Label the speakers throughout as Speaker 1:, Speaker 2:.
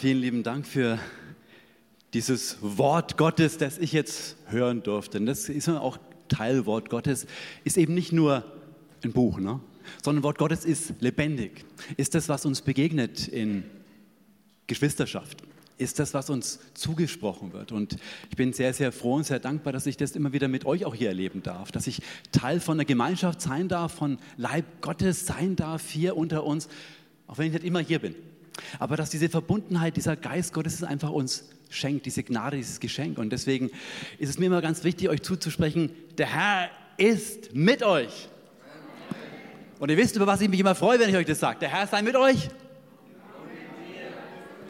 Speaker 1: Vielen lieben Dank für dieses Wort Gottes, das ich jetzt hören durfte. Und das ist auch Teilwort Gottes, ist eben nicht nur ein Buch, ne? sondern Wort Gottes ist lebendig. Ist das, was uns begegnet in Geschwisterschaft? Ist das, was uns zugesprochen wird? Und ich bin sehr, sehr froh und sehr dankbar, dass ich das immer wieder mit euch auch hier erleben darf, dass ich Teil von der Gemeinschaft sein darf, von Leib Gottes sein darf hier unter uns, auch wenn ich nicht immer hier bin. Aber dass diese Verbundenheit, dieser Geist Gottes einfach uns schenkt, diese Gnade, dieses Geschenk. Und deswegen ist es mir immer ganz wichtig, euch zuzusprechen, der Herr ist mit euch. Und ihr wisst, über was ich mich immer freue, wenn ich euch das sage. Der Herr sei mit euch.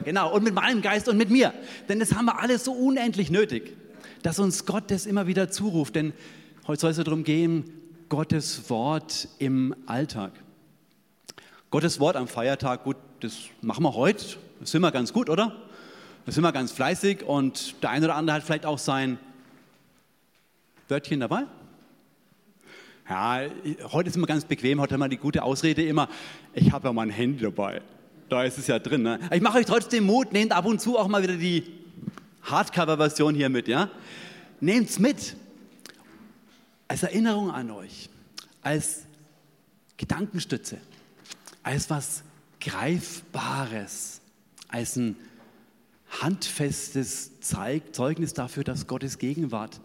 Speaker 1: Genau, und mit meinem Geist und mit mir. Denn das haben wir alles so unendlich nötig, dass uns Gott das immer wieder zuruft. Denn heute soll es darum gehen, Gottes Wort im Alltag. Gottes Wort am Feiertag, gut, das machen wir heute. Das sind wir ganz gut, oder? Das sind wir ganz fleißig und der eine oder andere hat vielleicht auch sein Wörtchen dabei. Ja, heute ist immer ganz bequem, heute haben wir die gute Ausrede immer, ich habe ja mein Handy dabei. Da ist es ja drin. Ne? Ich mache euch trotzdem Mut, nehmt ab und zu auch mal wieder die Hardcover-Version hier mit. Ja? Nehmt es mit als Erinnerung an euch, als Gedankenstütze, als was Greifbares, als ein handfestes Zeugnis dafür, dass Gottes Gegenwart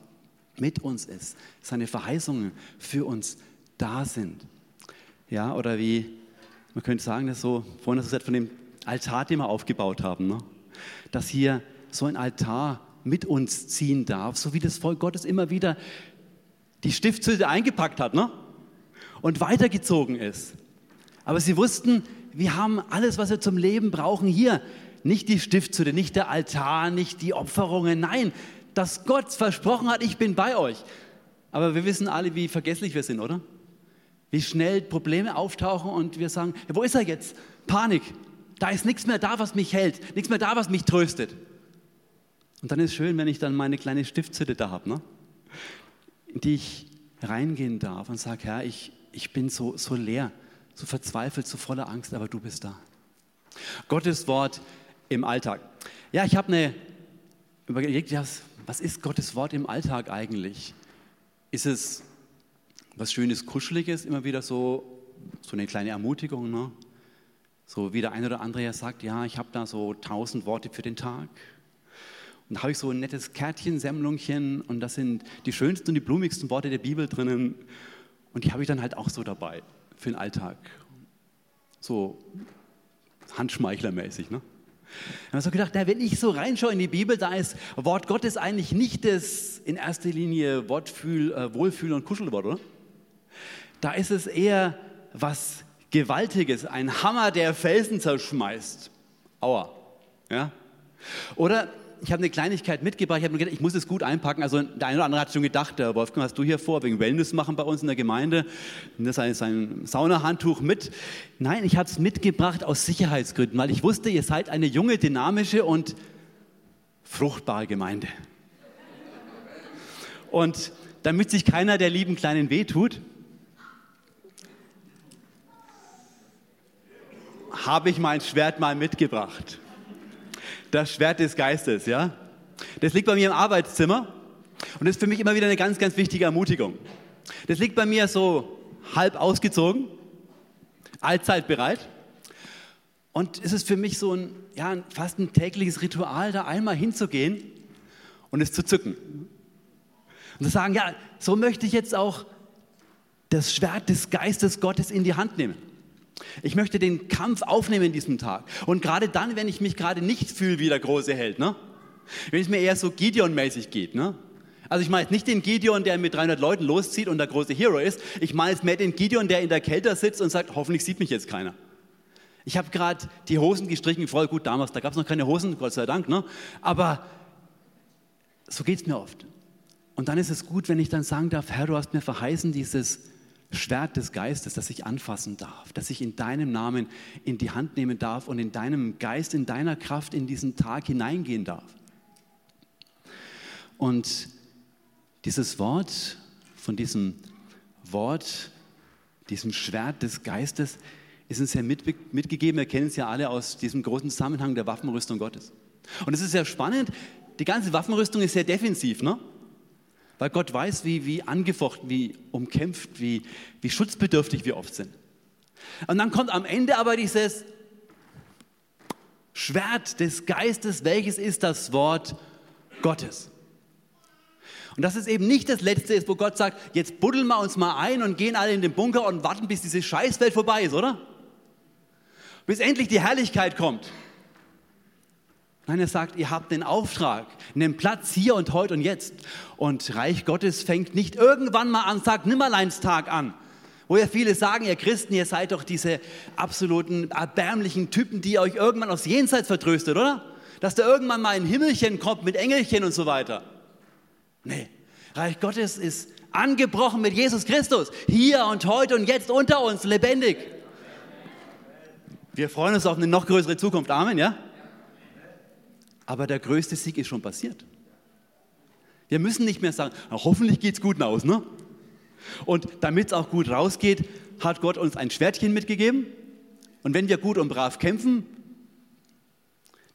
Speaker 1: mit uns ist, seine Verheißungen für uns da sind. Ja, oder wie, man könnte sagen, dass so, vorhin hast du gesagt, von dem Altar, den wir aufgebaut haben, ne? dass hier so ein Altar mit uns ziehen darf, so wie das Volk Gottes immer wieder die Stiftshütte eingepackt hat ne? und weitergezogen ist. Aber sie wussten, wir haben alles, was wir zum Leben brauchen, hier. Nicht die Stiftshütte, nicht der Altar, nicht die Opferungen. Nein, dass Gott versprochen hat, ich bin bei euch. Aber wir wissen alle, wie vergesslich wir sind, oder? Wie schnell Probleme auftauchen und wir sagen, ja, wo ist er jetzt? Panik. Da ist nichts mehr da, was mich hält, nichts mehr da, was mich tröstet. Und dann ist es schön, wenn ich dann meine kleine Stiftshütte da habe, ne? in die ich reingehen darf und sage, Herr, ich, ich bin so, so leer, so verzweifelt, so voller Angst, aber du bist da. Gottes Wort im Alltag. Ja, ich habe überlegt, was ist Gottes Wort im Alltag eigentlich? Ist es was Schönes, Kuscheliges, immer wieder so, so eine kleine Ermutigung, ne? So wie der eine oder andere ja sagt, ja, ich habe da so tausend Worte für den Tag. Und da habe ich so ein nettes Kärtchen, Semmlungchen und da sind die schönsten und die blumigsten Worte der Bibel drinnen. Und die habe ich dann halt auch so dabei für den Alltag. So handschmeichlermäßig, ne? Ich habe so gedacht, na, wenn ich so reinschaue in die Bibel, da ist Wort Gottes eigentlich nicht das in erster Linie Wortfühl, äh, Wohlfühl und Kuschelwort, oder? Da ist es eher was Gewaltiges, ein Hammer, der Felsen zerschmeißt. Aua. Ja? Oder ich habe eine Kleinigkeit mitgebracht. Ich habe gedacht, ich muss es gut einpacken. Also der eine oder andere hat schon gedacht, der Wolfgang, hast du hier vor, wegen Wellness machen bei uns in der Gemeinde. Und das ist ein Saunahandtuch mit. Nein, ich habe es mitgebracht aus Sicherheitsgründen, weil ich wusste, ihr seid eine junge, dynamische und fruchtbare Gemeinde. Und damit sich keiner der lieben Kleinen wehtut, habe ich mein Schwert mal mitgebracht das Schwert des Geistes, ja? Das liegt bei mir im Arbeitszimmer und ist für mich immer wieder eine ganz, ganz wichtige Ermutigung. Das liegt bei mir so halb ausgezogen, allzeit bereit. Und es ist für mich so ein, ja, fast ein tägliches Ritual, da einmal hinzugehen und es zu zücken. Und zu sagen, ja, so möchte ich jetzt auch das Schwert des Geistes Gottes in die Hand nehmen. Ich möchte den Kampf aufnehmen in diesem Tag. Und gerade dann, wenn ich mich gerade nicht fühle wie der große Held, ne? wenn es mir eher so Gideon-mäßig geht. Ne? Also ich meine jetzt nicht den Gideon, der mit 300 Leuten loszieht und der große Hero ist. Ich meine jetzt mehr den Gideon, der in der Kälte sitzt und sagt, hoffentlich sieht mich jetzt keiner. Ich habe gerade die Hosen gestrichen, voll gut damals, da gab es noch keine Hosen, Gott sei Dank. Ne? Aber so geht es mir oft. Und dann ist es gut, wenn ich dann sagen darf, Herr, du hast mir verheißen, dieses Schwert des Geistes, das ich anfassen darf, das ich in deinem Namen in die Hand nehmen darf und in deinem Geist, in deiner Kraft in diesen Tag hineingehen darf. Und dieses Wort, von diesem Wort, diesem Schwert des Geistes, ist uns ja mitgegeben, wir kennen es ja alle aus diesem großen Zusammenhang der Waffenrüstung Gottes. Und es ist sehr spannend, die ganze Waffenrüstung ist sehr defensiv, ne? Weil Gott weiß, wie, wie angefochten, wie umkämpft, wie, wie schutzbedürftig wir oft sind. Und dann kommt am Ende aber dieses Schwert des Geistes, welches ist das Wort Gottes. Und das ist eben nicht das Letzte ist, wo Gott sagt, jetzt buddeln wir uns mal ein und gehen alle in den Bunker und warten, bis diese Scheißwelt vorbei ist, oder? Bis endlich die Herrlichkeit kommt. Nein, er sagt, ihr habt den Auftrag, nehmt Platz hier und heute und jetzt. Und Reich Gottes fängt nicht irgendwann mal an, sagt Nimmerleinstag an. Wo ja viele sagen, ihr Christen, ihr seid doch diese absoluten erbärmlichen Typen, die euch irgendwann aus Jenseits vertröstet, oder? Dass da irgendwann mal ein Himmelchen kommt mit Engelchen und so weiter. Nee, Reich Gottes ist angebrochen mit Jesus Christus, hier und heute und jetzt unter uns, lebendig. Wir freuen uns auf eine noch größere Zukunft. Amen, ja? Aber der größte Sieg ist schon passiert. Wir müssen nicht mehr sagen, hoffentlich geht es gut aus. Ne? Und damit es auch gut rausgeht, hat Gott uns ein Schwertchen mitgegeben. Und wenn wir gut und brav kämpfen,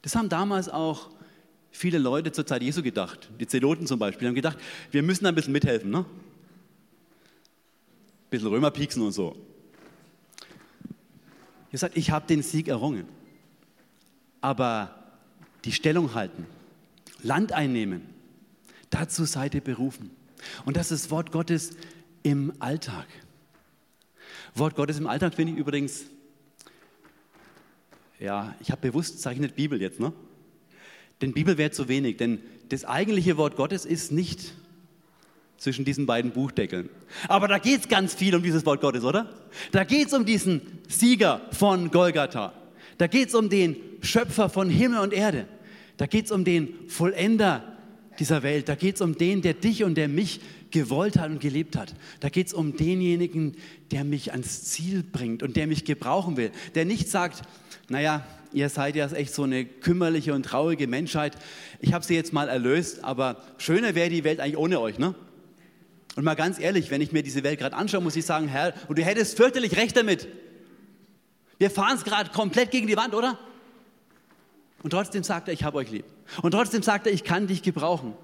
Speaker 1: das haben damals auch viele Leute zur Zeit Jesu gedacht. Die Zeloten zum Beispiel haben gedacht, wir müssen ein bisschen mithelfen. Ne? Ein bisschen Römer pieksen und so. Ihr sagt, ich habe den Sieg errungen. Aber die Stellung halten, Land einnehmen, dazu seid ihr berufen. Und das ist Wort Gottes im Alltag. Wort Gottes im Alltag finde ich übrigens, ja, ich habe bewusst zeichnet Bibel jetzt, ne? Denn Bibel wäre zu wenig, denn das eigentliche Wort Gottes ist nicht zwischen diesen beiden Buchdeckeln. Aber da geht es ganz viel um dieses Wort Gottes, oder? Da geht es um diesen Sieger von Golgatha. Da geht es um den Schöpfer von Himmel und Erde. Da geht es um den Vollender dieser Welt. Da geht es um den, der dich und der mich gewollt hat und gelebt hat. Da geht es um denjenigen, der mich ans Ziel bringt und der mich gebrauchen will. Der nicht sagt, naja, ihr seid ja echt so eine kümmerliche und traurige Menschheit. Ich habe sie jetzt mal erlöst, aber schöner wäre die Welt eigentlich ohne euch, ne? Und mal ganz ehrlich, wenn ich mir diese Welt gerade anschaue, muss ich sagen, Herr, und du hättest fürchterlich recht damit. Wir fahren es gerade komplett gegen die Wand, oder? Und trotzdem sagt er, ich habe euch lieb. Und trotzdem sagt er, ich kann dich gebrauchen.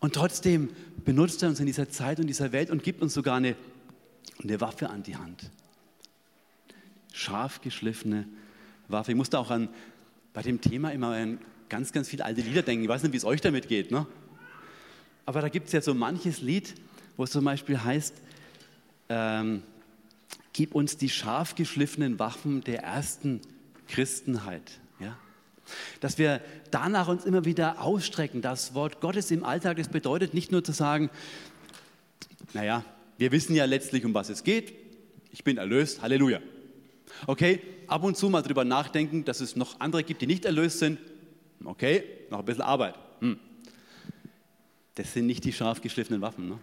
Speaker 1: Und trotzdem benutzt er uns in dieser Zeit und dieser Welt und gibt uns sogar eine, eine Waffe an die Hand. Scharf geschliffene Waffe. Ich musste auch an, bei dem Thema immer an ganz, ganz viele alte Lieder denken. Ich weiß nicht, wie es euch damit geht. Ne? Aber da gibt es ja so manches Lied, wo es zum Beispiel heißt, ähm, gib uns die scharf geschliffenen Waffen der ersten Christenheit. Ja? Dass wir danach uns immer wieder ausstrecken. Das Wort Gottes im Alltag, das bedeutet nicht nur zu sagen, naja, wir wissen ja letztlich, um was es geht. Ich bin erlöst, Halleluja. Okay, ab und zu mal drüber nachdenken, dass es noch andere gibt, die nicht erlöst sind. Okay, noch ein bisschen Arbeit. Hm. Das sind nicht die scharf geschliffenen Waffen. Ne?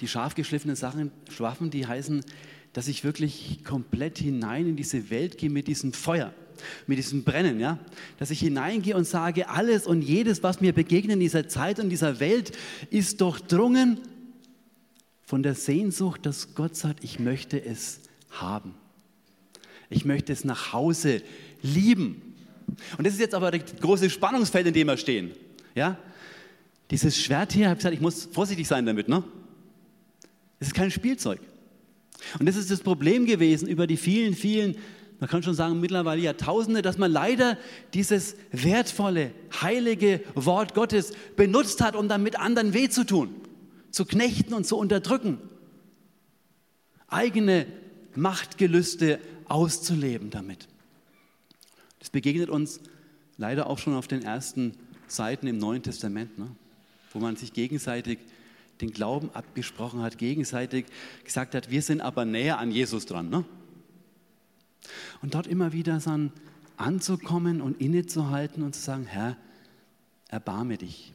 Speaker 1: Die scharf geschliffenen Sachen, Waffen, die heißen, dass ich wirklich komplett hinein in diese Welt gehe mit diesem Feuer, mit diesem Brennen, ja? Dass ich hineingehe und sage, alles und jedes, was mir begegnet in dieser Zeit und dieser Welt, ist durchdrungen von der Sehnsucht, dass Gott sagt, ich möchte es haben. Ich möchte es nach Hause lieben. Und das ist jetzt aber das große Spannungsfeld, in dem wir stehen. Ja? Dieses Schwert hier, ich habe gesagt, ich muss vorsichtig sein damit. Ne? Es ist kein Spielzeug. Und das ist das Problem gewesen über die vielen, vielen, man kann schon sagen mittlerweile Jahrtausende, dass man leider dieses wertvolle, heilige Wort Gottes benutzt hat, um damit anderen weh zu tun, zu knechten und zu unterdrücken, eigene Machtgelüste auszuleben damit. Das begegnet uns leider auch schon auf den ersten Seiten im Neuen Testament, ne? wo man sich gegenseitig den Glauben abgesprochen hat, gegenseitig gesagt hat, wir sind aber näher an Jesus dran. Ne? Und dort immer wieder dann anzukommen und innezuhalten und zu sagen, Herr, erbarme dich.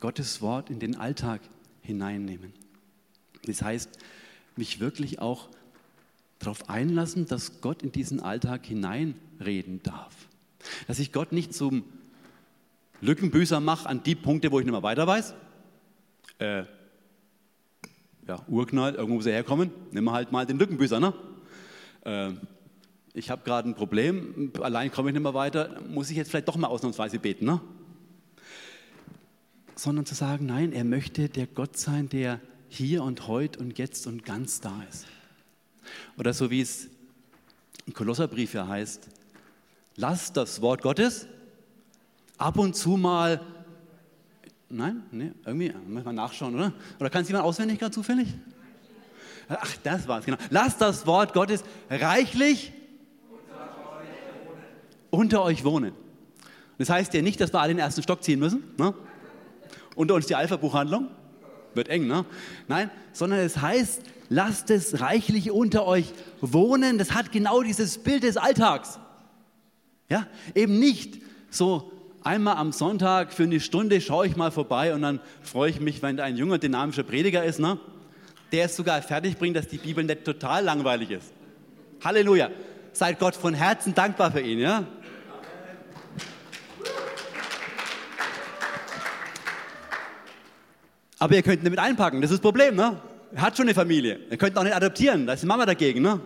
Speaker 1: Gottes Wort in den Alltag hineinnehmen. Das heißt, mich wirklich auch darauf einlassen, dass Gott in diesen Alltag hineinreden darf. Dass ich Gott nicht zum Lückenbüßer mache an die Punkte, wo ich nicht mehr weiter weiß. Äh, ja, Urknall, irgendwo muss er herkommen, nehmen wir halt mal den Lückenbüßer, ne? äh, ich habe gerade ein Problem, allein komme ich nicht mehr weiter, muss ich jetzt vielleicht doch mal ausnahmsweise beten, ne? Sondern zu sagen, nein, er möchte der Gott sein, der hier und heute und jetzt und ganz da ist. Oder so wie es im Kolosserbrief ja heißt, lasst das Wort Gottes ab und zu mal, nein, nee, irgendwie, muss man nachschauen, oder? Oder kann es jemand auswendig gerade zufällig? Ach, das war es, genau. Lasst das Wort Gottes reichlich unter euch wohnen. Das heißt ja nicht, dass wir alle den ersten Stock ziehen müssen. Ne? Unter uns die Alpha-Buchhandlung. Wird eng, ne? Nein, sondern es heißt, lasst es reichlich unter euch wohnen. Das hat genau dieses Bild des Alltags. Ja, eben nicht so einmal am Sonntag für eine Stunde schaue ich mal vorbei und dann freue ich mich, wenn da ein junger, dynamischer Prediger ist, ne? der es sogar fertig bringt, dass die Bibel nicht total langweilig ist. Halleluja. Seid Gott von Herzen dankbar für ihn, ja? Aber ihr könnt ihn damit einpacken, das ist das Problem, ne? Er hat schon eine Familie. Ihr könnt ihn auch nicht adoptieren, da ist die Mama dagegen, ne?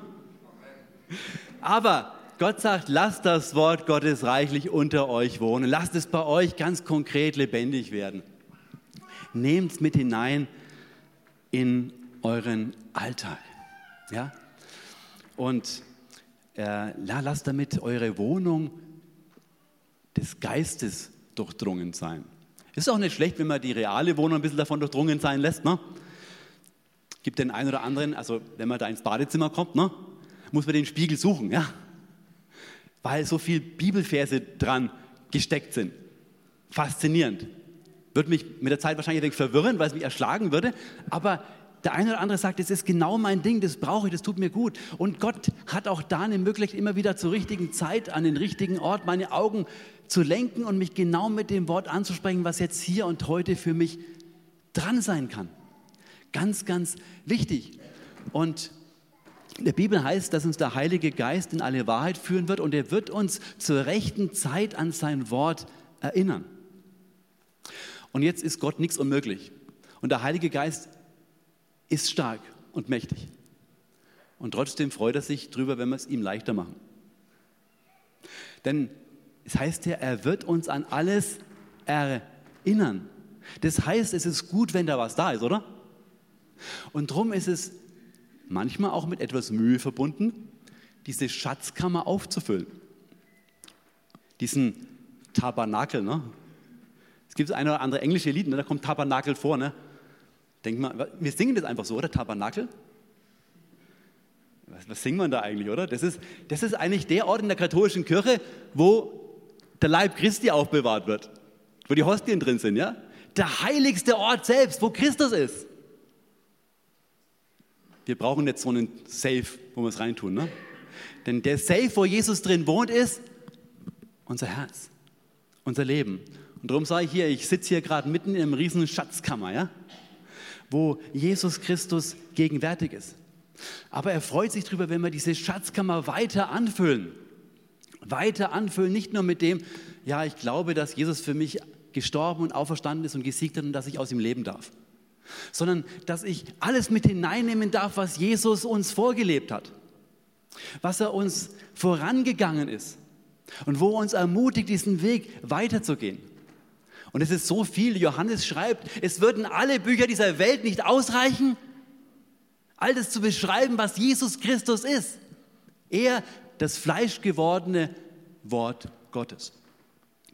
Speaker 1: Aber Gott sagt, lasst das Wort Gottes reichlich unter euch wohnen. Lasst es bei euch ganz konkret lebendig werden. Nehmt es mit hinein in euren Alltag. Ja? Und äh, lasst damit eure Wohnung des Geistes durchdrungen sein. Ist auch nicht schlecht, wenn man die reale Wohnung ein bisschen davon durchdrungen sein lässt. Ne? Gibt den einen oder anderen, also wenn man da ins Badezimmer kommt, ne, muss man den Spiegel suchen, ja? Weil so viele Bibelverse dran gesteckt sind. Faszinierend. Würde mich mit der Zeit wahrscheinlich ein wenig verwirren, weil es mich erschlagen würde, aber der eine oder andere sagt, es ist genau mein Ding, das brauche ich, das tut mir gut. Und Gott hat auch da eine Möglichkeit, immer wieder zur richtigen Zeit an den richtigen Ort meine Augen zu lenken und mich genau mit dem Wort anzusprechen, was jetzt hier und heute für mich dran sein kann. Ganz, ganz wichtig. Und in der Bibel heißt, dass uns der Heilige Geist in alle Wahrheit führen wird und er wird uns zur rechten Zeit an sein Wort erinnern. Und jetzt ist Gott nichts unmöglich. Und der Heilige Geist ist stark und mächtig. Und trotzdem freut er sich drüber, wenn wir es ihm leichter machen. Denn es heißt ja, er wird uns an alles erinnern. Das heißt, es ist gut, wenn da was da ist, oder? Und darum ist es manchmal auch mit etwas Mühe verbunden, diese Schatzkammer aufzufüllen. Diesen Tabernakel, ne? Es gibt ein oder andere englische Lied, ne? da kommt Tabernakel vor, ne? Denk mal, wir singen das einfach so, oder? Tabernakel? Was, was singen wir da eigentlich, oder? Das ist, das ist eigentlich der Ort in der katholischen Kirche, wo der Leib Christi aufbewahrt wird, wo die Hostien drin sind, ja? Der heiligste Ort selbst, wo Christus ist. Wir brauchen jetzt so einen Safe, wo wir es reintun, ne? Denn der Safe, wo Jesus drin wohnt, ist unser Herz, unser Leben. Und darum sage ich hier, ich sitze hier gerade mitten in einem riesen Schatzkammer, ja? wo Jesus Christus gegenwärtig ist. Aber er freut sich darüber, wenn wir diese Schatzkammer weiter anfüllen. Weiter anfüllen, nicht nur mit dem, ja, ich glaube, dass Jesus für mich gestorben und auferstanden ist und gesiegt hat und dass ich aus ihm leben darf. Sondern, dass ich alles mit hineinnehmen darf, was Jesus uns vorgelebt hat. Was er uns vorangegangen ist. Und wo er uns ermutigt, diesen Weg weiterzugehen. Und es ist so viel, Johannes schreibt, es würden alle Bücher dieser Welt nicht ausreichen, all das zu beschreiben, was Jesus Christus ist. Er, das fleischgewordene Wort Gottes.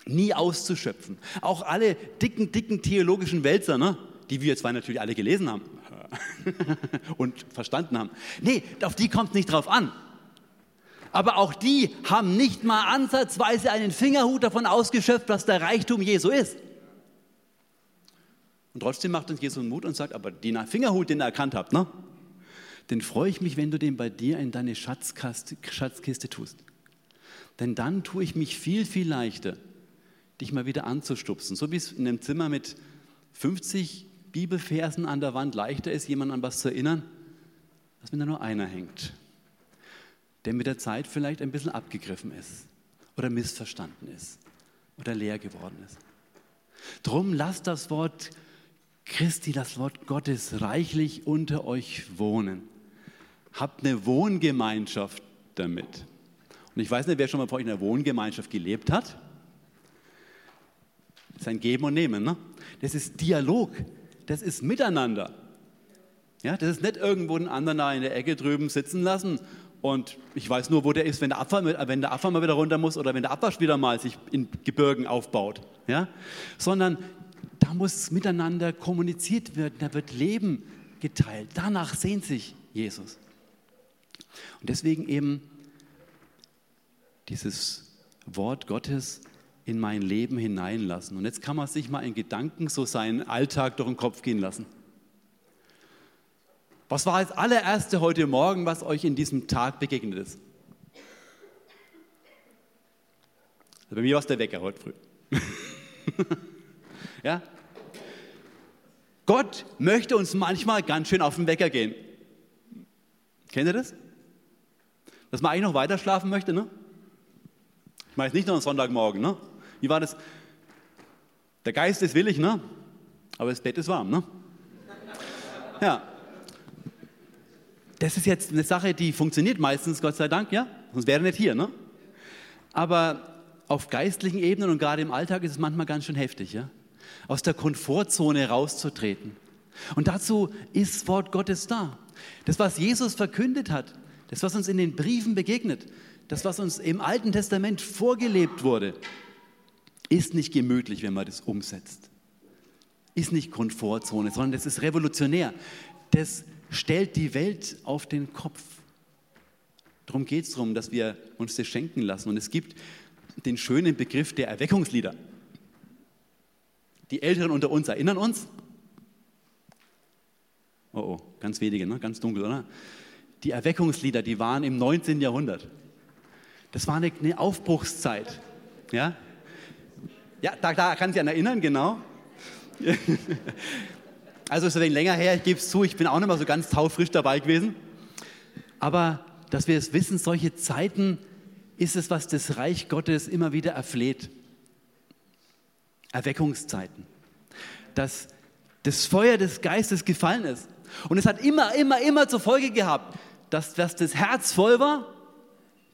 Speaker 1: Nie auszuschöpfen. Auch alle dicken, dicken theologischen Wälzer, ne? Die wir zwar natürlich alle gelesen haben und verstanden haben. Nee, auf die kommt es nicht drauf an. Aber auch die haben nicht mal ansatzweise einen Fingerhut davon ausgeschöpft, was der Reichtum Jesu ist. Und trotzdem macht uns Jesus Mut und sagt, aber den Fingerhut, den ihr erkannt habt, ne? den freue ich mich, wenn du den bei dir in deine Schatzkiste, Schatzkiste tust. Denn dann tue ich mich viel, viel leichter, dich mal wieder anzustupsen. So wie es in einem Zimmer mit 50 Bibelversen an der Wand leichter ist, jemanden an was zu erinnern, als wenn da nur einer hängt, der mit der Zeit vielleicht ein bisschen abgegriffen ist oder missverstanden ist oder leer geworden ist. Drum lasst das Wort Christi, das Wort Gottes, reichlich unter euch wohnen. Habt eine Wohngemeinschaft damit. Und ich weiß nicht, wer schon mal vor euch in einer Wohngemeinschaft gelebt hat. Das ist ein Geben und Nehmen. Ne? Das ist Dialog. Das ist Miteinander. Ja, das ist nicht irgendwo einen anderen da in der Ecke drüben sitzen lassen und ich weiß nur, wo der ist, wenn der, Abfall, wenn der Abfall mal wieder runter muss oder wenn der Abwasch wieder mal sich in Gebirgen aufbaut. Ja? Sondern da muss miteinander kommuniziert werden, da wird Leben geteilt. Danach sehnt sich Jesus. Und deswegen eben dieses Wort Gottes in mein Leben hineinlassen. Und jetzt kann man sich mal in Gedanken so seinen Alltag durch den Kopf gehen lassen. Was war das allererste heute Morgen, was euch in diesem Tag begegnet ist? Also bei mir war es der Wecker heute früh. ja? Gott möchte uns manchmal ganz schön auf den Wecker gehen. Kennt ihr das? Dass man eigentlich noch weiter schlafen möchte, ne? Ich meine nicht nur am Sonntagmorgen, ne? Wie war das? Der Geist ist willig, ne? Aber das Bett ist warm, ne? Ja. Das ist jetzt eine Sache, die funktioniert meistens, Gott sei Dank, ja? Sonst wäre er nicht hier, ne? Aber auf geistlichen Ebenen und gerade im Alltag ist es manchmal ganz schön heftig, ja? Aus der Komfortzone rauszutreten. Und dazu ist das Wort Gottes da. Das, was Jesus verkündet hat, das, was uns in den Briefen begegnet, das, was uns im Alten Testament vorgelebt wurde, ist nicht gemütlich, wenn man das umsetzt. Ist nicht Komfortzone, sondern das ist revolutionär. Das stellt die Welt auf den Kopf. Darum geht es darum, dass wir uns das schenken lassen. Und es gibt den schönen Begriff der Erweckungslieder. Die Älteren unter uns erinnern uns. Oh, oh, ganz wenige, ne? ganz dunkel, oder? Die Erweckungslieder, die waren im 19. Jahrhundert. Das war eine, eine Aufbruchszeit. Ja, ja da, da kann sich an erinnern, genau. Also ist ein wenig länger her, ich gebe es zu, ich bin auch nicht mehr so ganz taufrisch dabei gewesen. Aber dass wir es wissen, solche Zeiten ist es, was das Reich Gottes immer wieder erfleht. Erweckungszeiten. Dass das Feuer des Geistes gefallen ist. Und es hat immer, immer, immer zur Folge gehabt, dass, dass das Herz voll war,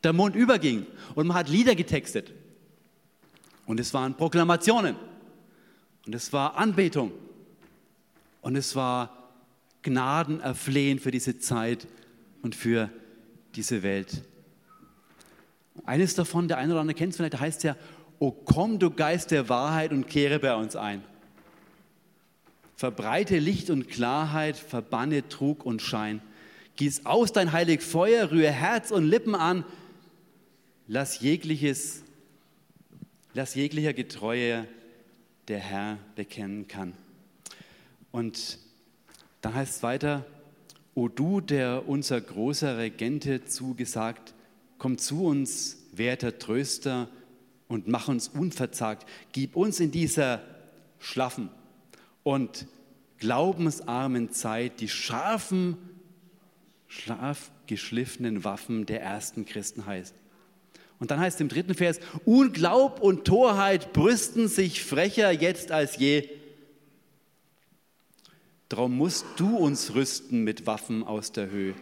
Speaker 1: der Mund überging und man hat Lieder getextet. Und es waren Proklamationen. Und es war Anbetung. Und es war Gnadenerflehen für diese Zeit und für diese Welt. Eines davon, der eine oder andere kennt es vielleicht, heißt ja, O komm, du Geist der Wahrheit und kehre bei uns ein. Verbreite Licht und Klarheit, verbanne Trug und Schein. Gieß aus dein heilig Feuer, rühre Herz und Lippen an. Lass jegliches, lass jeglicher Getreue der Herr bekennen kann. Und dann heißt es weiter, O du, der unser großer Regente zugesagt, komm zu uns, werter Tröster, und mach uns unverzagt. Gib uns in dieser schlaffen und glaubensarmen Zeit die scharfen, schlafgeschliffenen Waffen der ersten Christen heißt. Und dann heißt es im dritten Vers, Unglaub und Torheit brüsten sich frecher jetzt als je. Darum musst du uns rüsten mit Waffen aus der Höhe.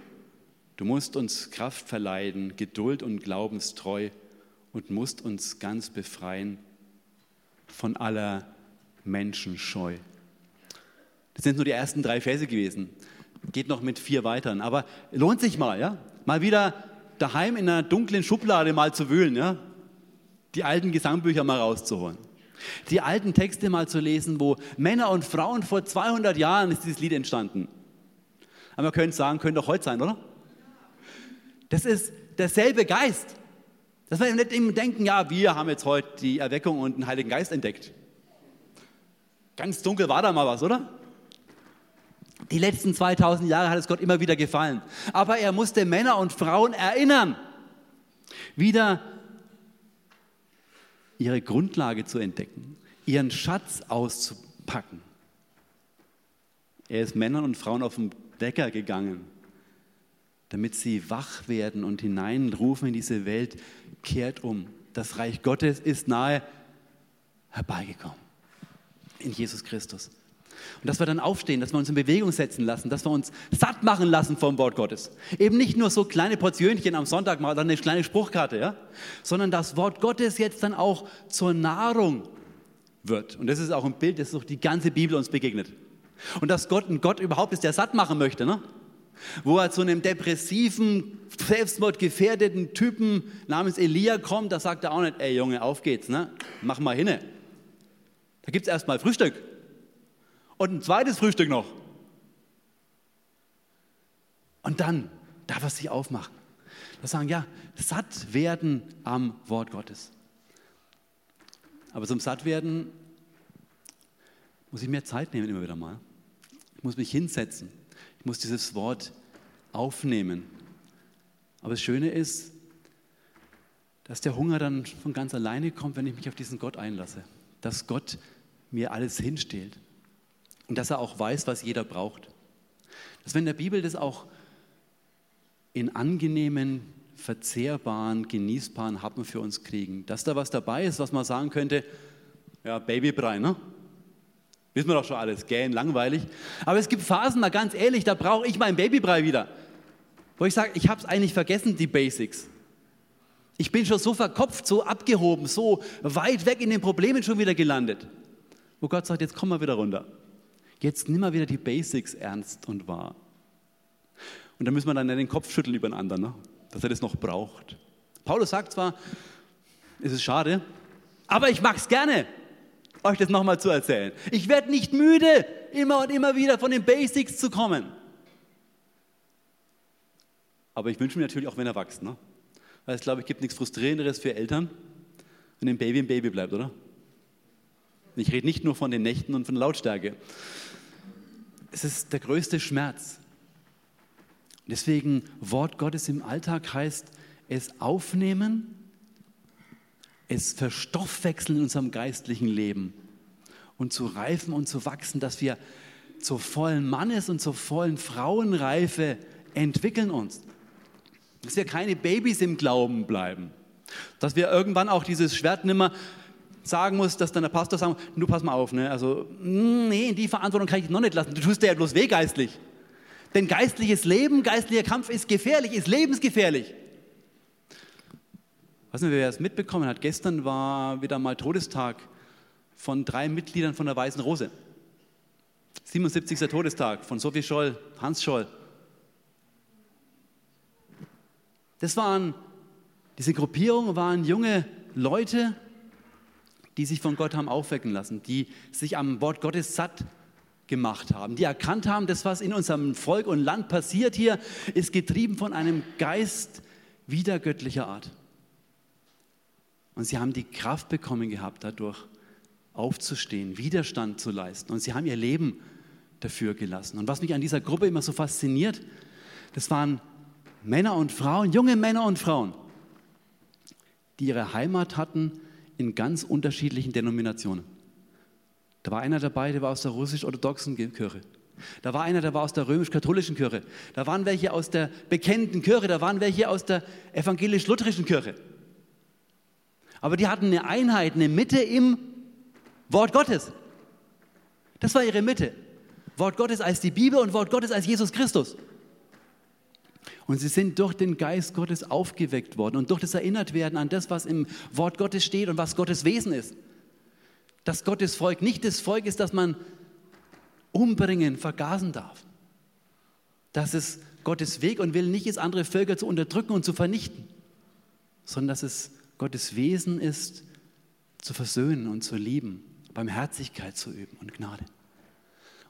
Speaker 1: Du musst uns Kraft verleihen, Geduld und Glaubenstreu und musst uns ganz befreien von aller Menschenscheu. Das sind nur die ersten drei Verse gewesen. Geht noch mit vier weiteren. Aber lohnt sich mal, ja? Mal wieder daheim in einer dunklen Schublade mal zu wühlen, ja? Die alten Gesangbücher mal rauszuholen die alten Texte mal zu lesen, wo Männer und Frauen vor 200 Jahren ist dieses Lied entstanden. Aber wir können sagen, könnte doch heute sein, oder? Das ist derselbe Geist. Dass wir nicht immer denken, ja, wir haben jetzt heute die Erweckung und den Heiligen Geist entdeckt. Ganz dunkel war da mal was, oder? Die letzten 2000 Jahre hat es Gott immer wieder gefallen. Aber er musste Männer und Frauen erinnern, wieder ihre Grundlage zu entdecken, ihren Schatz auszupacken. Er ist Männern und Frauen auf den Wecker gegangen, damit sie wach werden und hineinrufen in diese Welt, kehrt um. Das Reich Gottes ist nahe herbeigekommen. In Jesus Christus. Und dass wir dann aufstehen, dass wir uns in Bewegung setzen lassen, dass wir uns satt machen lassen vom Wort Gottes. Eben nicht nur so kleine Portionchen am Sonntag mal, dann eine kleine Spruchkarte, ja? sondern das Wort Gottes jetzt dann auch zur Nahrung wird. Und das ist auch ein Bild, das durch die ganze Bibel uns begegnet. Und dass Gott ein Gott überhaupt ist, der satt machen möchte. Ne? Wo er zu einem depressiven, selbstmordgefährdeten Typen namens Elia kommt, da sagt er auch nicht, ey Junge, auf geht's, ne? mach mal hinne. Da gibt es erstmal Frühstück. Und ein zweites Frühstück noch. Und dann darf er sich aufmachen. Wir sagen, ja, satt werden am Wort Gottes. Aber zum Sattwerden muss ich mehr Zeit nehmen, immer wieder mal. Ich muss mich hinsetzen. Ich muss dieses Wort aufnehmen. Aber das Schöne ist, dass der Hunger dann von ganz alleine kommt, wenn ich mich auf diesen Gott einlasse. Dass Gott mir alles hinstellt. Und dass er auch weiß, was jeder braucht. Dass wir in der Bibel das auch in angenehmen, verzehrbaren, genießbaren Happen für uns kriegen. Dass da was dabei ist, was man sagen könnte, ja, Babybrei, ne? Wissen wir doch schon alles, gähn, langweilig. Aber es gibt Phasen, mal ganz ehrlich, da brauche ich meinen Babybrei wieder. Wo ich sage, ich habe es eigentlich vergessen, die Basics. Ich bin schon so verkopft, so abgehoben, so weit weg in den Problemen schon wieder gelandet. Wo Gott sagt, jetzt komm mal wieder runter. Jetzt nimm mal wieder die Basics ernst und wahr. Und da müssen wir dann den Kopf schütteln übereinander, ne? dass er das noch braucht. Paulus sagt zwar, es ist schade, aber ich mag es gerne, euch das nochmal zu erzählen. Ich werde nicht müde, immer und immer wieder von den Basics zu kommen. Aber ich wünsche mir natürlich auch, wenn er wächst. Ne? Weil es, glaube ich, gibt nichts Frustrierenderes für Eltern, wenn ein Baby ein Baby bleibt, oder? Ich rede nicht nur von den Nächten und von Lautstärke. Es ist der größte Schmerz. Deswegen Wort Gottes im Alltag heißt es aufnehmen, es verstoffwechseln in unserem geistlichen Leben und zu reifen und zu wachsen, dass wir zur vollen Mannes- und zur vollen Frauenreife entwickeln uns. Dass wir keine Babys im Glauben bleiben. Dass wir irgendwann auch dieses Schwert nimmer sagen muss, dass dann der Pastor sagt, du pass mal auf, ne? also nee, die Verantwortung kann ich noch nicht lassen, du tust dir ja bloß weh geistlich. Denn geistliches Leben, geistlicher Kampf ist gefährlich, ist lebensgefährlich. Weiß nicht, wer es mitbekommen hat, gestern war wieder mal Todestag von drei Mitgliedern von der Weißen Rose. 77. Todestag von Sophie Scholl, Hans Scholl. Das waren, diese Gruppierung waren junge Leute, die sich von Gott haben aufwecken lassen, die sich am Wort Gottes satt gemacht haben, die erkannt haben, das, was in unserem Volk und Land passiert hier, ist getrieben von einem Geist wiedergöttlicher Art. Und sie haben die Kraft bekommen gehabt, dadurch aufzustehen, Widerstand zu leisten. Und sie haben ihr Leben dafür gelassen. Und was mich an dieser Gruppe immer so fasziniert, das waren Männer und Frauen, junge Männer und Frauen, die ihre Heimat hatten in ganz unterschiedlichen Denominationen. Da war einer dabei, der war aus der russisch-orthodoxen Kirche. Da war einer, der war aus der römisch-katholischen Kirche. Da waren welche aus der bekennenden Kirche. Da waren welche aus der evangelisch-lutherischen Kirche. Aber die hatten eine Einheit, eine Mitte im Wort Gottes. Das war ihre Mitte. Wort Gottes als die Bibel und Wort Gottes als Jesus Christus. Und sie sind durch den Geist Gottes aufgeweckt worden und durch das Erinnertwerden an das, was im Wort Gottes steht und was Gottes Wesen ist. Dass Gottes Volk nicht das Volk ist, das man umbringen, vergasen darf. Dass es Gottes Weg und Willen nicht ist, andere Völker zu unterdrücken und zu vernichten, sondern dass es Gottes Wesen ist, zu versöhnen und zu lieben, Barmherzigkeit zu üben und Gnade.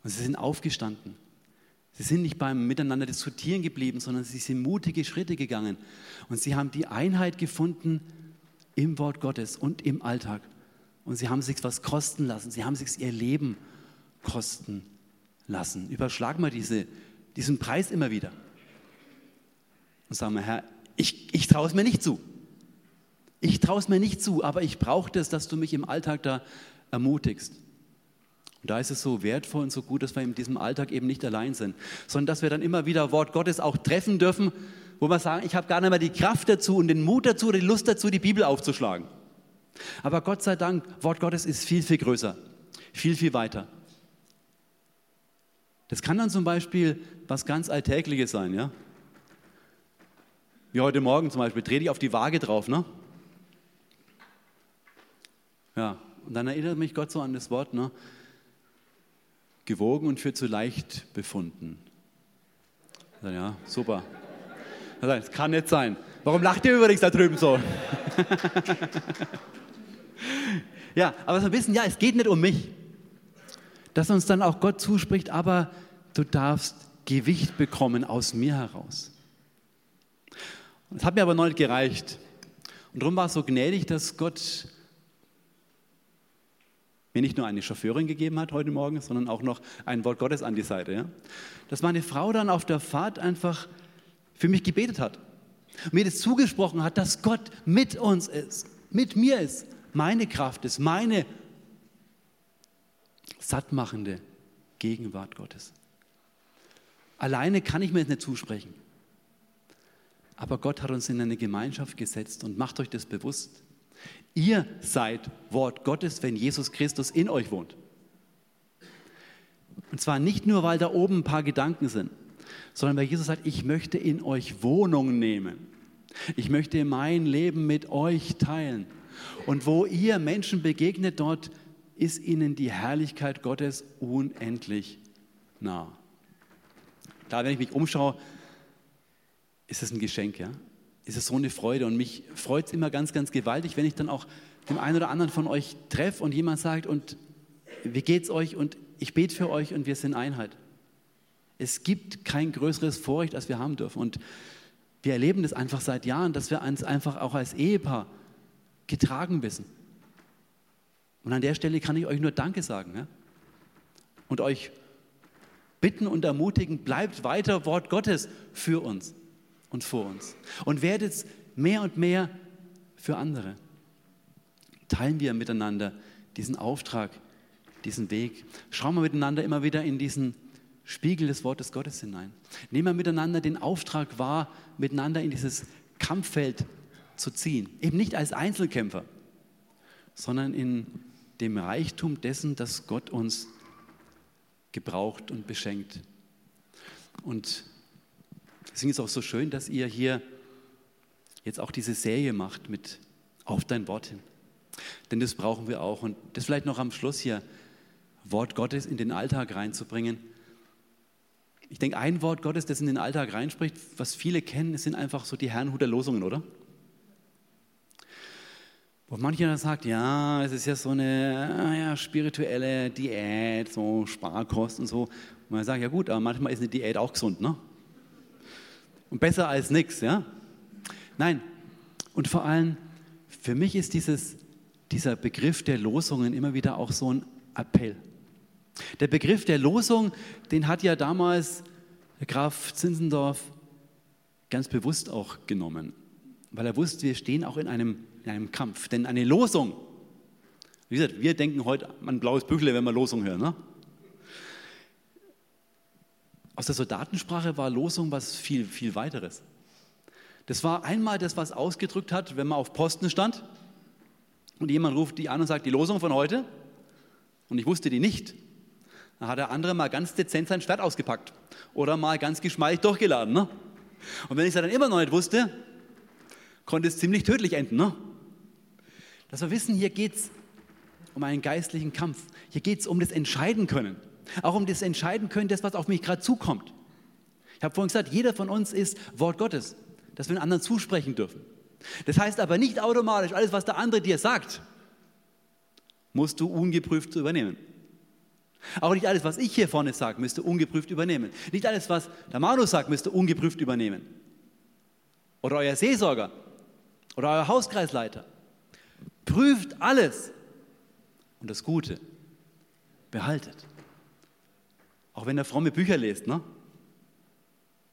Speaker 1: Und sie sind aufgestanden Sie sind nicht beim Miteinander diskutieren geblieben, sondern sie sind mutige Schritte gegangen. Und sie haben die Einheit gefunden im Wort Gottes und im Alltag. Und sie haben sich was kosten lassen. Sie haben sich ihr Leben kosten lassen. Überschlag mal diese, diesen Preis immer wieder. Und sagen wir, Herr, ich, ich traue es mir nicht zu. Ich traue es mir nicht zu, aber ich brauche das, dass du mich im Alltag da ermutigst. Und da ist es so wertvoll und so gut, dass wir in diesem Alltag eben nicht allein sind, sondern dass wir dann immer wieder Wort Gottes auch treffen dürfen, wo wir sagen, ich habe gar nicht mehr die Kraft dazu und den Mut dazu, die Lust dazu, die Bibel aufzuschlagen. Aber Gott sei Dank, Wort Gottes ist viel, viel größer, viel, viel weiter. Das kann dann zum Beispiel was ganz Alltägliches sein, ja? Wie heute Morgen zum Beispiel, dreh dich auf die Waage drauf, ne? Ja, und dann erinnert mich Gott so an das Wort, ne? Gewogen und für zu leicht befunden. Ja, super. Das kann nicht sein. Warum lacht ihr übrigens da drüben so? ja, aber wir wissen, ja, es geht nicht um mich. Dass uns dann auch Gott zuspricht, aber du darfst Gewicht bekommen aus mir heraus. Das hat mir aber noch nicht gereicht. Und darum war es so gnädig, dass Gott mir nicht nur eine Chauffeurin gegeben hat heute Morgen, sondern auch noch ein Wort Gottes an die Seite. Ja? Dass meine Frau dann auf der Fahrt einfach für mich gebetet hat. Mir das zugesprochen hat, dass Gott mit uns ist, mit mir ist, meine Kraft ist, meine sattmachende Gegenwart Gottes. Alleine kann ich mir das nicht zusprechen. Aber Gott hat uns in eine Gemeinschaft gesetzt und macht euch das bewusst. Ihr seid Wort Gottes, wenn Jesus Christus in euch wohnt. Und zwar nicht nur, weil da oben ein paar Gedanken sind, sondern weil Jesus sagt, ich möchte in euch Wohnung nehmen. Ich möchte mein Leben mit euch teilen. Und wo ihr Menschen begegnet, dort ist ihnen die Herrlichkeit Gottes unendlich nah. Klar, wenn ich mich umschaue, ist es ein Geschenk, ja? Ist es so eine Freude. Und mich freut es immer ganz, ganz gewaltig, wenn ich dann auch den einen oder anderen von euch treffe und jemand sagt, und wie geht's euch? Und ich bete für euch und wir sind Einheit. Es gibt kein größeres Vorrecht, als wir haben dürfen. Und wir erleben das einfach seit Jahren, dass wir uns einfach auch als Ehepaar getragen wissen. Und an der Stelle kann ich euch nur Danke sagen. Ja? Und euch bitten und ermutigen, bleibt weiter Wort Gottes für uns und vor uns. Und werdet mehr und mehr für andere. Teilen wir miteinander diesen Auftrag, diesen Weg. Schauen wir miteinander immer wieder in diesen Spiegel des Wortes Gottes hinein. Nehmen wir miteinander den Auftrag wahr, miteinander in dieses Kampffeld zu ziehen. Eben nicht als Einzelkämpfer, sondern in dem Reichtum dessen, dass Gott uns gebraucht und beschenkt. Und Deswegen ist es auch so schön, dass ihr hier jetzt auch diese Serie macht mit Auf dein Wort hin. Denn das brauchen wir auch. Und das vielleicht noch am Schluss hier, Wort Gottes in den Alltag reinzubringen. Ich denke, ein Wort Gottes, das in den Alltag reinspricht, was viele kennen, sind einfach so die Herrnhuter Losungen, oder? Wo mancher dann sagt, ja, es ist ja so eine ah ja, spirituelle Diät, so Sparkost und so. Und man sagt, ja gut, aber manchmal ist eine Diät auch gesund, ne? Und besser als nichts. Ja? Nein, und vor allem, für mich ist dieses, dieser Begriff der Losungen immer wieder auch so ein Appell. Der Begriff der Losung, den hat ja damals der Graf Zinzendorf ganz bewusst auch genommen, weil er wusste, wir stehen auch in einem, in einem Kampf. Denn eine Losung, wie gesagt, wir denken heute an blaues Büchle, wenn wir Losung hören. Ne? Aus der Soldatensprache war Losung was viel, viel weiteres. Das war einmal das, was ausgedrückt hat, wenn man auf Posten stand und jemand ruft die an und sagt, die Losung von heute, und ich wusste die nicht. Dann hat der andere mal ganz dezent sein Schwert ausgepackt oder mal ganz geschmeidig durchgeladen. Ne? Und wenn ich es dann immer noch nicht wusste, konnte es ziemlich tödlich enden. Ne? Dass wir wissen, hier geht es um einen geistlichen Kampf. Hier geht es um das Entscheiden können. Auch um das entscheiden können, das, was auf mich gerade zukommt. Ich habe vorhin gesagt, jeder von uns ist Wort Gottes, dass wir den anderen zusprechen dürfen. Das heißt aber nicht automatisch, alles, was der andere dir sagt, musst du ungeprüft übernehmen. Auch nicht alles, was ich hier vorne sage, müsst ihr ungeprüft übernehmen. Nicht alles, was der Manu sagt, müsst ihr ungeprüft übernehmen. Oder euer Seelsorger oder euer Hauskreisleiter. Prüft alles und das Gute behaltet. Auch wenn er fromme Bücher lest, ne?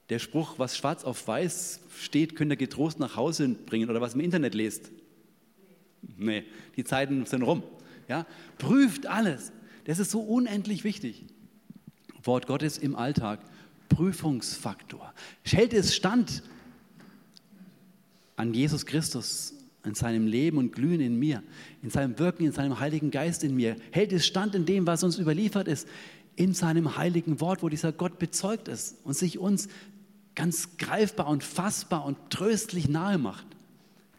Speaker 1: Der Spruch, was schwarz auf weiß steht, könnt ihr getrost nach Hause bringen oder was im Internet lest. Nee, die Zeiten sind rum. Ja? Prüft alles. Das ist so unendlich wichtig. Wort Gottes im Alltag. Prüfungsfaktor. Hält es stand an Jesus Christus, in seinem Leben und Glühen in mir, in seinem Wirken, in seinem Heiligen Geist in mir? Hält es stand in dem, was uns überliefert ist? In seinem heiligen Wort, wo dieser Gott bezeugt ist und sich uns ganz greifbar und fassbar und tröstlich nahe macht.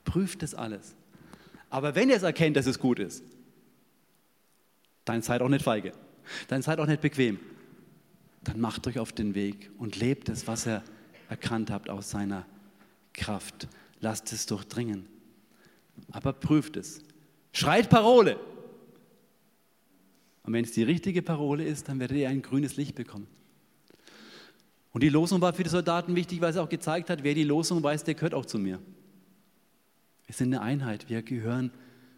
Speaker 1: Prüft das alles. Aber wenn ihr es erkennt, dass es gut ist, dann seid auch nicht feige. Dann seid auch nicht bequem. Dann macht euch auf den Weg und lebt es, was ihr erkannt habt aus seiner Kraft. Lasst es durchdringen. Aber prüft es. Schreit Parole. Und wenn es die richtige Parole ist, dann werdet ihr ein grünes Licht bekommen. Und die Losung war für die Soldaten wichtig, weil sie auch gezeigt hat, wer die Losung weiß, der gehört auch zu mir. Wir sind eine Einheit, wir gehören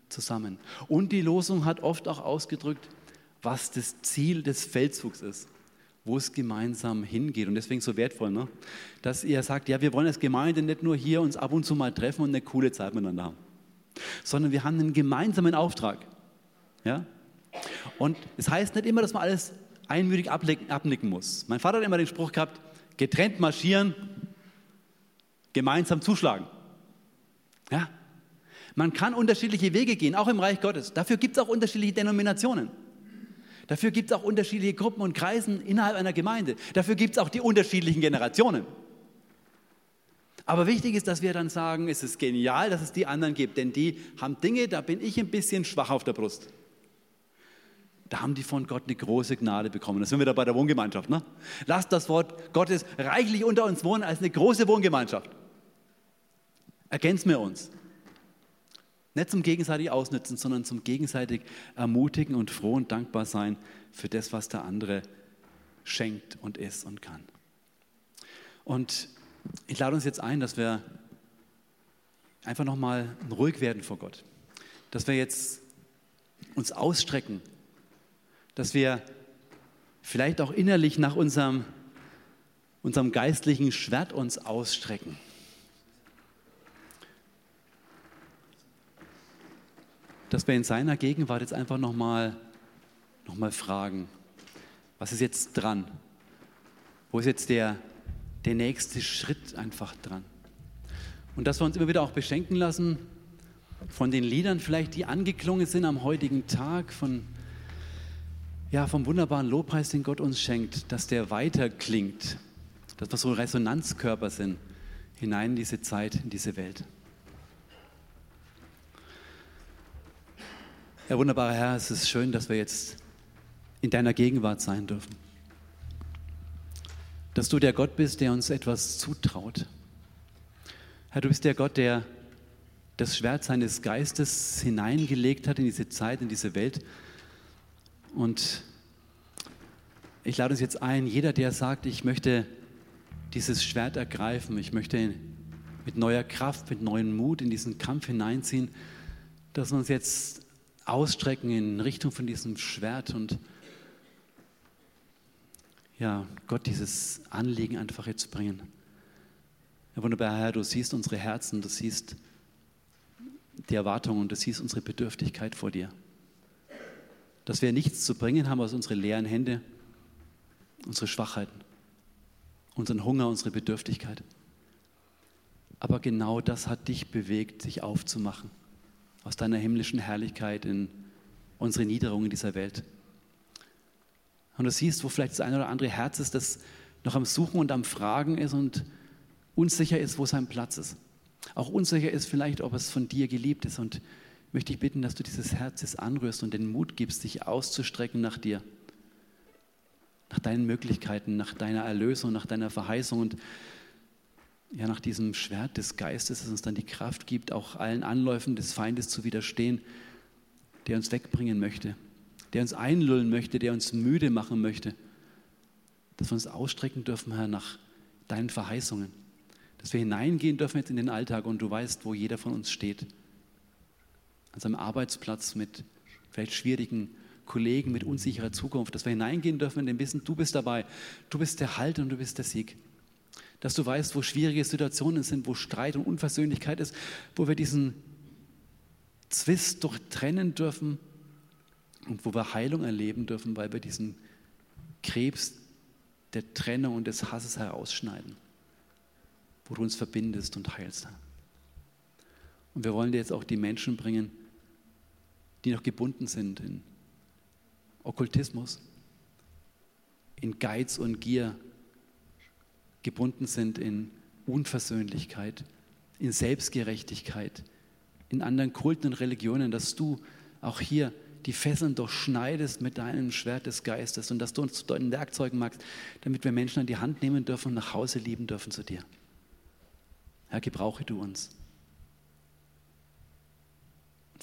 Speaker 1: zusammen. Und die Losung hat oft auch ausgedrückt, was das Ziel des Feldzugs ist, wo es gemeinsam hingeht. Und deswegen so wertvoll, ne? dass ihr sagt, ja, wir wollen als Gemeinde nicht nur hier uns ab und zu mal treffen und eine coole Zeit miteinander haben, sondern wir haben einen gemeinsamen Auftrag. Ja? Und es heißt nicht immer, dass man alles einmütig abnicken muss. Mein Vater hat immer den Spruch gehabt, getrennt marschieren, gemeinsam zuschlagen. Ja? Man kann unterschiedliche Wege gehen, auch im Reich Gottes. Dafür gibt es auch unterschiedliche Denominationen. Dafür gibt es auch unterschiedliche Gruppen und Kreisen innerhalb einer Gemeinde. Dafür gibt es auch die unterschiedlichen Generationen. Aber wichtig ist, dass wir dann sagen, es ist genial, dass es die anderen gibt, denn die haben Dinge, da bin ich ein bisschen schwach auf der Brust da haben die von Gott eine große Gnade bekommen. Da sind wir da bei der Wohngemeinschaft. Ne? Lasst das Wort Gottes reichlich unter uns wohnen als eine große Wohngemeinschaft. Ergänzen wir uns. Nicht zum gegenseitig ausnützen, sondern zum gegenseitig ermutigen und froh und dankbar sein für das, was der andere schenkt und ist und kann. Und ich lade uns jetzt ein, dass wir einfach nochmal ruhig werden vor Gott. Dass wir jetzt uns ausstrecken dass wir vielleicht auch innerlich nach unserem, unserem geistlichen Schwert uns ausstrecken. Dass wir in seiner Gegenwart jetzt einfach nochmal noch mal fragen, was ist jetzt dran? Wo ist jetzt der, der nächste Schritt einfach dran? Und dass wir uns immer wieder auch beschenken lassen von den Liedern vielleicht, die angeklungen sind am heutigen Tag, von ja, vom wunderbaren Lobpreis, den Gott uns schenkt, dass der weiter klingt, dass wir so Resonanzkörper sind hinein in diese Zeit, in diese Welt. Herr, wunderbarer Herr, es ist schön, dass wir jetzt in deiner Gegenwart sein dürfen. Dass du der Gott bist, der uns etwas zutraut. Herr, du bist der Gott, der das Schwert seines Geistes hineingelegt hat in diese Zeit, in diese Welt und ich lade uns jetzt ein, jeder, der sagt, ich möchte dieses Schwert ergreifen, ich möchte mit neuer Kraft, mit neuem Mut in diesen Kampf hineinziehen, dass wir uns jetzt ausstrecken in Richtung von diesem Schwert und ja, Gott dieses Anliegen einfach jetzt bringen. Ja, wunderbar, Herr, du siehst unsere Herzen, du siehst die Erwartungen, du siehst unsere Bedürftigkeit vor dir dass wir nichts zu bringen haben aus unseren leeren Hände, unsere Schwachheiten, unseren Hunger, unsere Bedürftigkeit. Aber genau das hat dich bewegt, sich aufzumachen aus deiner himmlischen Herrlichkeit in unsere Niederung in dieser Welt. Und du siehst, wo vielleicht das eine oder andere Herz ist, das noch am Suchen und am Fragen ist und unsicher ist, wo sein Platz ist. Auch unsicher ist vielleicht, ob es von dir geliebt ist und möchte ich bitten, dass du dieses Herz anrührst und den Mut gibst, dich auszustrecken nach dir, nach deinen Möglichkeiten, nach deiner Erlösung, nach deiner Verheißung und ja, nach diesem Schwert des Geistes, das uns dann die Kraft gibt, auch allen Anläufen des Feindes zu widerstehen, der uns wegbringen möchte, der uns einlullen möchte, der uns müde machen möchte, dass wir uns ausstrecken dürfen, Herr, nach deinen Verheißungen, dass wir hineingehen dürfen jetzt in den Alltag und du weißt, wo jeder von uns steht an seinem Arbeitsplatz mit vielleicht schwierigen Kollegen, mit unsicherer Zukunft, dass wir hineingehen dürfen in dem Wissen, du bist dabei, du bist der Halt und du bist der Sieg. Dass du weißt, wo schwierige Situationen sind, wo Streit und Unversöhnlichkeit ist, wo wir diesen Zwist durchtrennen dürfen und wo wir Heilung erleben dürfen, weil wir diesen Krebs der Trennung und des Hasses herausschneiden, wo du uns verbindest und heilst. Und wir wollen dir jetzt auch die Menschen bringen, die noch gebunden sind in Okkultismus, in Geiz und Gier gebunden sind, in Unversöhnlichkeit, in Selbstgerechtigkeit, in anderen Kulten und Religionen, dass du auch hier die Fesseln durchschneidest mit deinem Schwert des Geistes und dass du uns zu deinen Werkzeugen magst, damit wir Menschen an die Hand nehmen dürfen und nach Hause lieben dürfen zu dir. Herr, gebrauche du uns.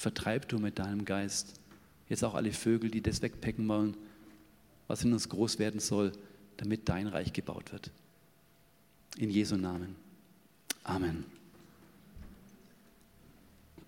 Speaker 1: Vertreib du mit deinem Geist jetzt auch alle Vögel, die das wegpecken wollen, was in uns groß werden soll, damit dein Reich gebaut wird. In Jesu Namen. Amen.